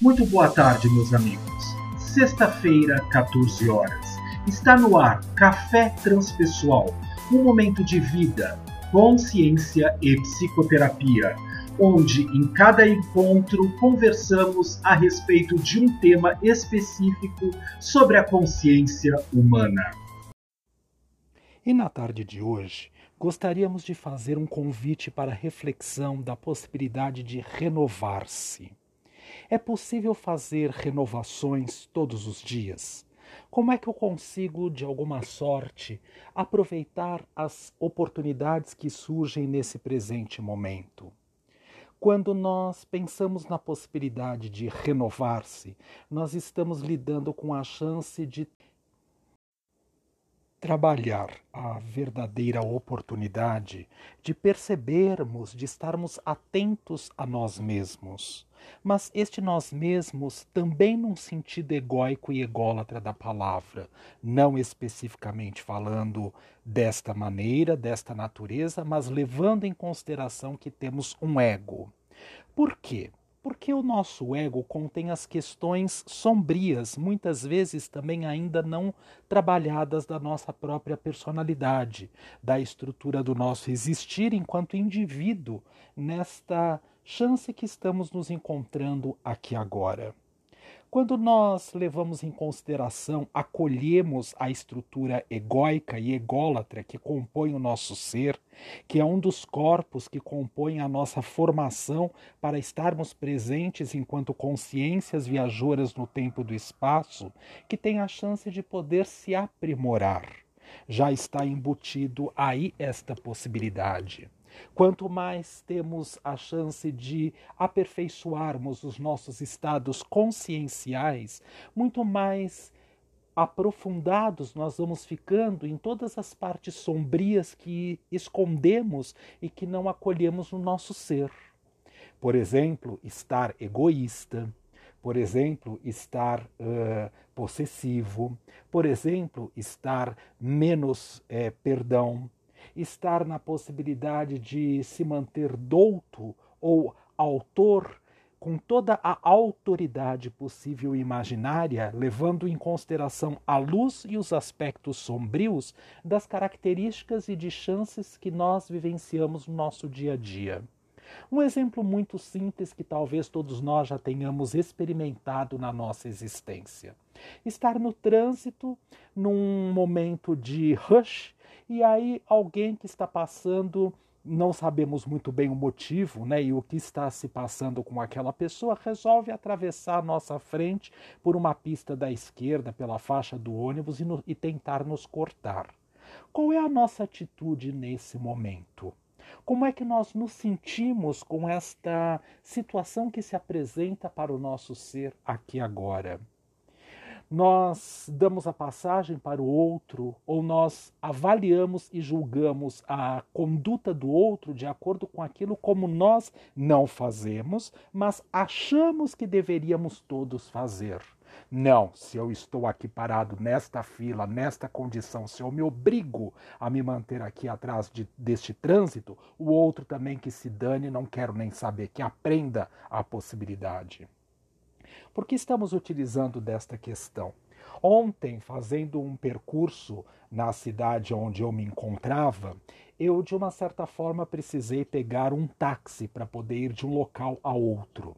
Muito boa tarde, meus amigos. Sexta-feira, 14 horas. Está no ar Café Transpessoal, um momento de vida, consciência e psicoterapia, onde em cada encontro conversamos a respeito de um tema específico sobre a consciência humana. E na tarde de hoje, gostaríamos de fazer um convite para reflexão da possibilidade de renovar-se. É possível fazer renovações todos os dias? Como é que eu consigo, de alguma sorte, aproveitar as oportunidades que surgem nesse presente momento? Quando nós pensamos na possibilidade de renovar-se, nós estamos lidando com a chance de trabalhar a verdadeira oportunidade de percebermos, de estarmos atentos a nós mesmos. Mas este nós mesmos também num sentido egóico e ególatra da palavra, não especificamente falando desta maneira, desta natureza, mas levando em consideração que temos um ego. Por quê? Porque o nosso ego contém as questões sombrias, muitas vezes também ainda não trabalhadas da nossa própria personalidade, da estrutura do nosso existir enquanto indivíduo, nesta chance que estamos nos encontrando aqui agora. Quando nós levamos em consideração, acolhemos a estrutura egóica e ególatra que compõe o nosso ser, que é um dos corpos que compõem a nossa formação para estarmos presentes enquanto consciências viajoras no tempo do espaço, que tem a chance de poder se aprimorar. Já está embutido aí esta possibilidade. Quanto mais temos a chance de aperfeiçoarmos os nossos estados conscienciais, muito mais aprofundados nós vamos ficando em todas as partes sombrias que escondemos e que não acolhemos no nosso ser. Por exemplo, estar egoísta, por exemplo, estar uh, possessivo, por exemplo, estar menos eh, perdão, estar na possibilidade de se manter douto ou autor com toda a autoridade possível e imaginária, levando em consideração a luz e os aspectos sombrios das características e de chances que nós vivenciamos no nosso dia a dia. Um exemplo muito simples que talvez todos nós já tenhamos experimentado na nossa existência. Estar no trânsito num momento de rush e aí alguém que está passando, não sabemos muito bem o motivo, né, e o que está se passando com aquela pessoa, resolve atravessar a nossa frente por uma pista da esquerda, pela faixa do ônibus e, no, e tentar nos cortar. Qual é a nossa atitude nesse momento? Como é que nós nos sentimos com esta situação que se apresenta para o nosso ser aqui agora? Nós damos a passagem para o outro ou nós avaliamos e julgamos a conduta do outro de acordo com aquilo como nós não fazemos, mas achamos que deveríamos todos fazer. Não, se eu estou aqui parado nesta fila, nesta condição, se eu me obrigo a me manter aqui atrás de, deste trânsito, o outro também que se dane, não quero nem saber, que aprenda a possibilidade. Por que estamos utilizando desta questão? Ontem, fazendo um percurso na cidade onde eu me encontrava, eu de uma certa forma precisei pegar um táxi para poder ir de um local a outro.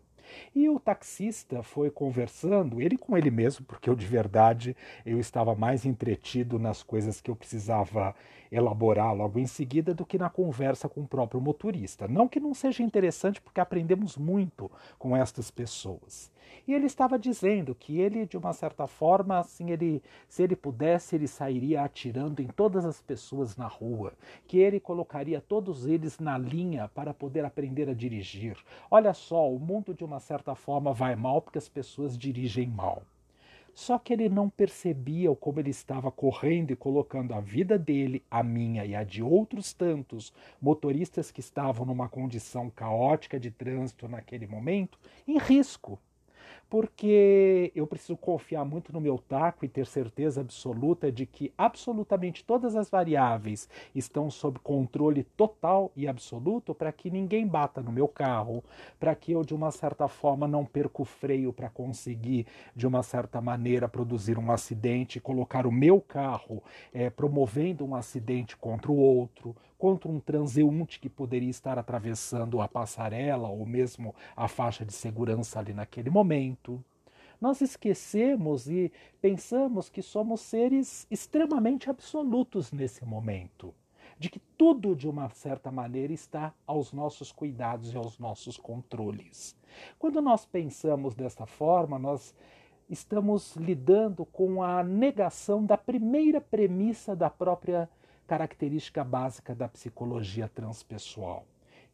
E o taxista foi conversando, ele com ele mesmo, porque eu de verdade eu estava mais entretido nas coisas que eu precisava elaborar logo em seguida do que na conversa com o próprio motorista. Não que não seja interessante, porque aprendemos muito com estas pessoas. E ele estava dizendo que ele, de uma certa forma, assim, ele, se ele pudesse, ele sairia atirando em todas as pessoas na rua, que ele colocaria todos eles na linha para poder aprender a dirigir. Olha só, o mundo de uma certa forma vai mal porque as pessoas dirigem mal. Só que ele não percebia como ele estava correndo e colocando a vida dele, a minha e a de outros tantos motoristas que estavam numa condição caótica de trânsito naquele momento em risco. Porque eu preciso confiar muito no meu taco e ter certeza absoluta de que absolutamente todas as variáveis estão sob controle total e absoluto para que ninguém bata no meu carro, para que eu de uma certa forma não perca o freio para conseguir de uma certa maneira produzir um acidente, colocar o meu carro é, promovendo um acidente contra o outro, contra um transeunte que poderia estar atravessando a passarela ou mesmo a faixa de segurança ali naquele momento. Nós esquecemos e pensamos que somos seres extremamente absolutos nesse momento, de que tudo de uma certa maneira está aos nossos cuidados e aos nossos controles. Quando nós pensamos dessa forma, nós estamos lidando com a negação da primeira premissa da própria característica básica da psicologia transpessoal.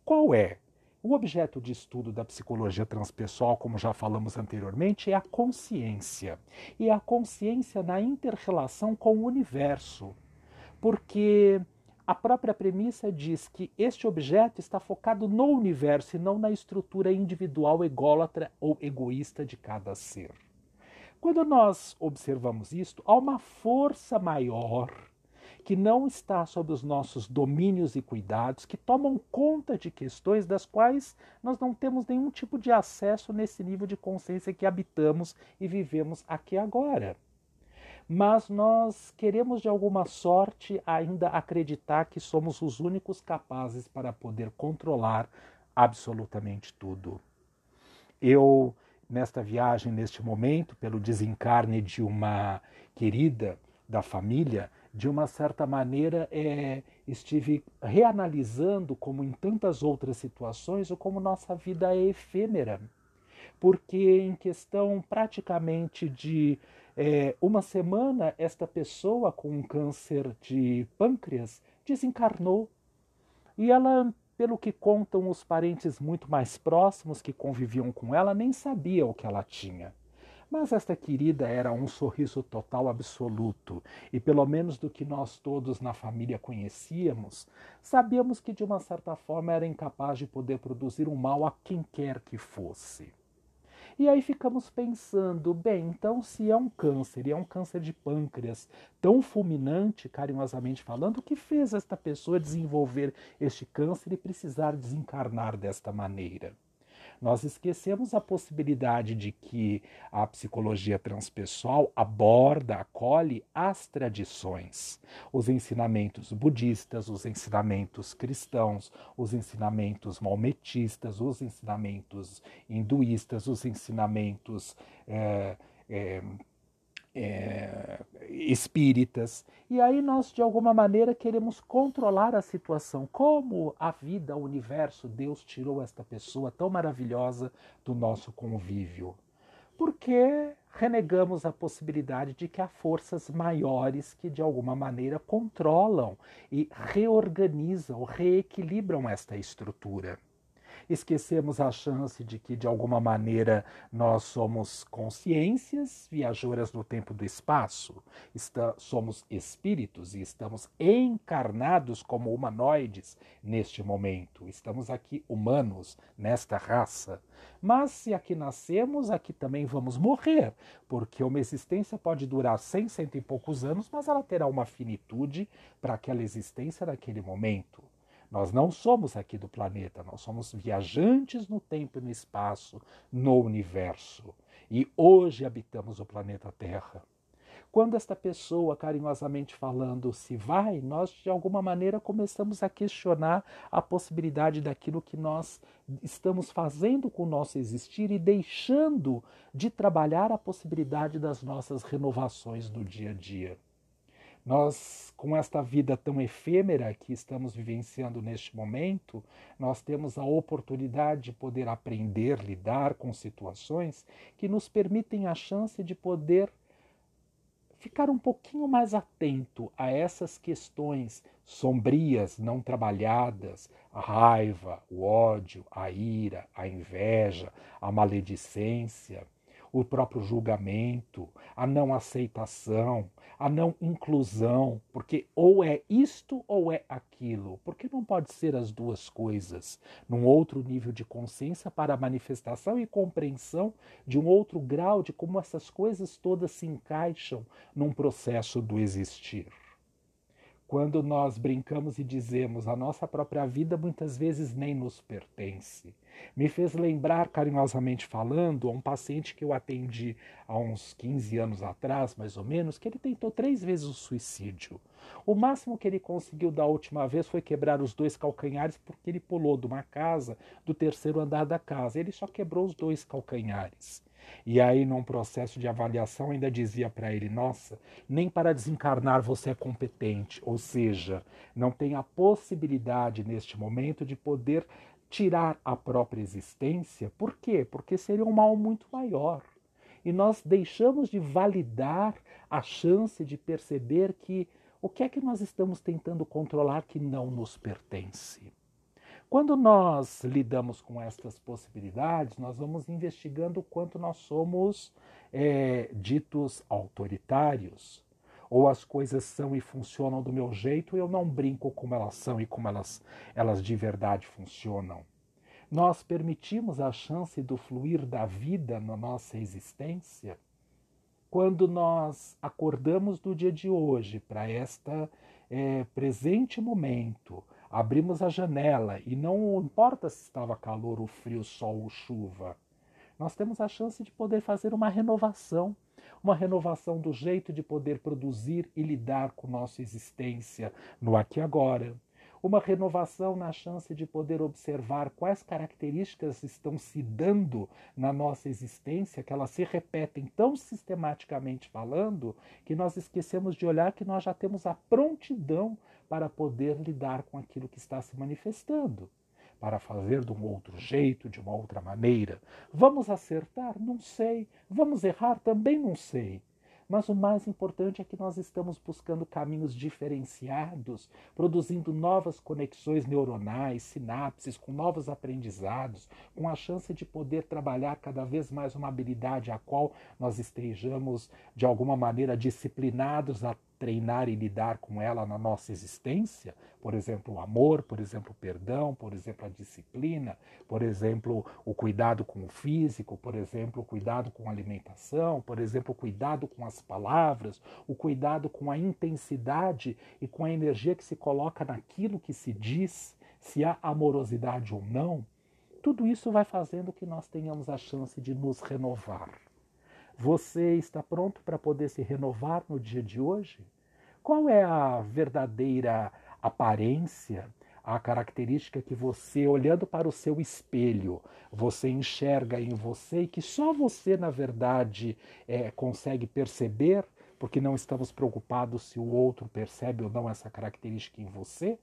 Qual é? O objeto de estudo da psicologia transpessoal, como já falamos anteriormente, é a consciência. E a consciência na interrelação com o universo. Porque a própria premissa diz que este objeto está focado no universo e não na estrutura individual ególatra ou egoísta de cada ser. Quando nós observamos isto, há uma força maior que não está sob os nossos domínios e cuidados, que tomam conta de questões das quais nós não temos nenhum tipo de acesso nesse nível de consciência que habitamos e vivemos aqui agora. Mas nós queremos de alguma sorte ainda acreditar que somos os únicos capazes para poder controlar absolutamente tudo. Eu, nesta viagem, neste momento, pelo desencarne de uma querida da família, de uma certa maneira, é, estive reanalisando, como em tantas outras situações, o como nossa vida é efêmera. Porque, em questão praticamente de é, uma semana, esta pessoa com um câncer de pâncreas desencarnou. E ela, pelo que contam os parentes muito mais próximos que conviviam com ela, nem sabia o que ela tinha. Mas esta querida era um sorriso total absoluto, e pelo menos do que nós todos na família conhecíamos, sabíamos que de uma certa forma era incapaz de poder produzir um mal a quem quer que fosse. E aí ficamos pensando, bem, então se é um câncer, e é um câncer de pâncreas tão fulminante, carinhosamente falando, o que fez esta pessoa desenvolver este câncer e precisar desencarnar desta maneira? Nós esquecemos a possibilidade de que a psicologia transpessoal aborda, acolhe as tradições, os ensinamentos budistas, os ensinamentos cristãos, os ensinamentos maometistas, os ensinamentos hinduístas, os ensinamentos é, é, é, espíritas. E aí nós, de alguma maneira, queremos controlar a situação. Como a vida, o universo, Deus tirou esta pessoa tão maravilhosa do nosso convívio? Porque renegamos a possibilidade de que há forças maiores que, de alguma maneira, controlam e reorganizam, reequilibram esta estrutura esquecemos a chance de que, de alguma maneira, nós somos consciências viajoras no tempo do espaço, Está, somos espíritos e estamos encarnados como humanoides neste momento. Estamos aqui humanos nesta raça. Mas se aqui nascemos, aqui também vamos morrer, porque uma existência pode durar cem, cento e poucos anos, mas ela terá uma finitude para aquela existência naquele momento. Nós não somos aqui do planeta, nós somos viajantes no tempo e no espaço, no universo. E hoje habitamos o planeta Terra. Quando esta pessoa, carinhosamente falando, se vai, nós de alguma maneira começamos a questionar a possibilidade daquilo que nós estamos fazendo com o nosso existir e deixando de trabalhar a possibilidade das nossas renovações do dia a dia. Nós, com esta vida tão efêmera que estamos vivenciando neste momento, nós temos a oportunidade de poder aprender, lidar com situações que nos permitem a chance de poder ficar um pouquinho mais atento a essas questões sombrias, não trabalhadas, a raiva, o ódio, a ira, a inveja, a maledicência o próprio julgamento, a não aceitação, a não inclusão, porque ou é isto ou é aquilo, porque não pode ser as duas coisas, num outro nível de consciência para a manifestação e compreensão de um outro grau de como essas coisas todas se encaixam num processo do existir. Quando nós brincamos e dizemos a nossa própria vida muitas vezes nem nos pertence. Me fez lembrar, carinhosamente falando, a um paciente que eu atendi há uns 15 anos atrás, mais ou menos, que ele tentou três vezes o suicídio. O máximo que ele conseguiu da última vez foi quebrar os dois calcanhares porque ele pulou de uma casa, do terceiro andar da casa. Ele só quebrou os dois calcanhares. E aí, num processo de avaliação, ainda dizia para ele: Nossa, nem para desencarnar você é competente. Ou seja, não tem a possibilidade neste momento de poder tirar a própria existência. Por quê? Porque seria um mal muito maior. E nós deixamos de validar a chance de perceber que o que é que nós estamos tentando controlar que não nos pertence. Quando nós lidamos com estas possibilidades, nós vamos investigando o quanto nós somos é, ditos autoritários, ou as coisas são e funcionam do meu jeito eu não brinco como elas são e como elas, elas de verdade funcionam. Nós permitimos a chance do fluir da vida na nossa existência quando nós acordamos do dia de hoje para esta é, presente momento Abrimos a janela e não importa se estava calor, ou frio, sol ou chuva. Nós temos a chance de poder fazer uma renovação, uma renovação do jeito de poder produzir e lidar com nossa existência no aqui e agora, uma renovação na chance de poder observar quais características estão se dando na nossa existência, que elas se repetem tão sistematicamente falando, que nós esquecemos de olhar que nós já temos a prontidão para poder lidar com aquilo que está se manifestando. Para fazer de um outro jeito, de uma outra maneira. Vamos acertar? Não sei. Vamos errar? Também não sei. Mas o mais importante é que nós estamos buscando caminhos diferenciados, produzindo novas conexões neuronais, sinapses, com novos aprendizados, com a chance de poder trabalhar cada vez mais uma habilidade a qual nós estejamos, de alguma maneira, disciplinados a treinar e lidar com ela na nossa existência, por exemplo, o amor, por exemplo, o perdão, por exemplo, a disciplina, por exemplo, o cuidado com o físico, por exemplo, o cuidado com a alimentação, por exemplo, o cuidado com as palavras, o cuidado com a intensidade e com a energia que se coloca naquilo que se diz, se há amorosidade ou não. Tudo isso vai fazendo que nós tenhamos a chance de nos renovar. Você está pronto para poder se renovar no dia de hoje? Qual é a verdadeira aparência, a característica que você, olhando para o seu espelho, você enxerga em você e que só você, na verdade, é, consegue perceber, porque não estamos preocupados se o outro percebe ou não essa característica em você?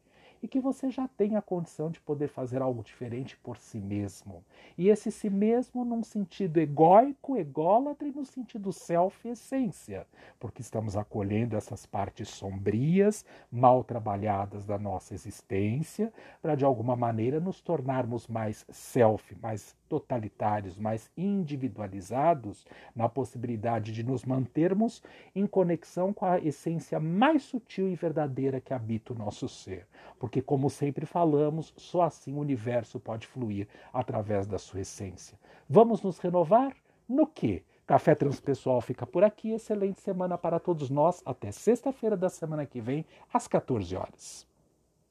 E que você já tem a condição de poder fazer algo diferente por si mesmo. E esse si mesmo num sentido egóico, ególatra e no sentido self-essência, porque estamos acolhendo essas partes sombrias, mal trabalhadas da nossa existência, para de alguma maneira nos tornarmos mais self, mais totalitários, mais individualizados, na possibilidade de nos mantermos em conexão com a essência mais sutil e verdadeira que habita o nosso ser. Porque, como sempre falamos, só assim o universo pode fluir através da sua essência. Vamos nos renovar? No que? Café Transpessoal fica por aqui. Excelente semana para todos nós. Até sexta-feira da semana que vem, às 14 horas.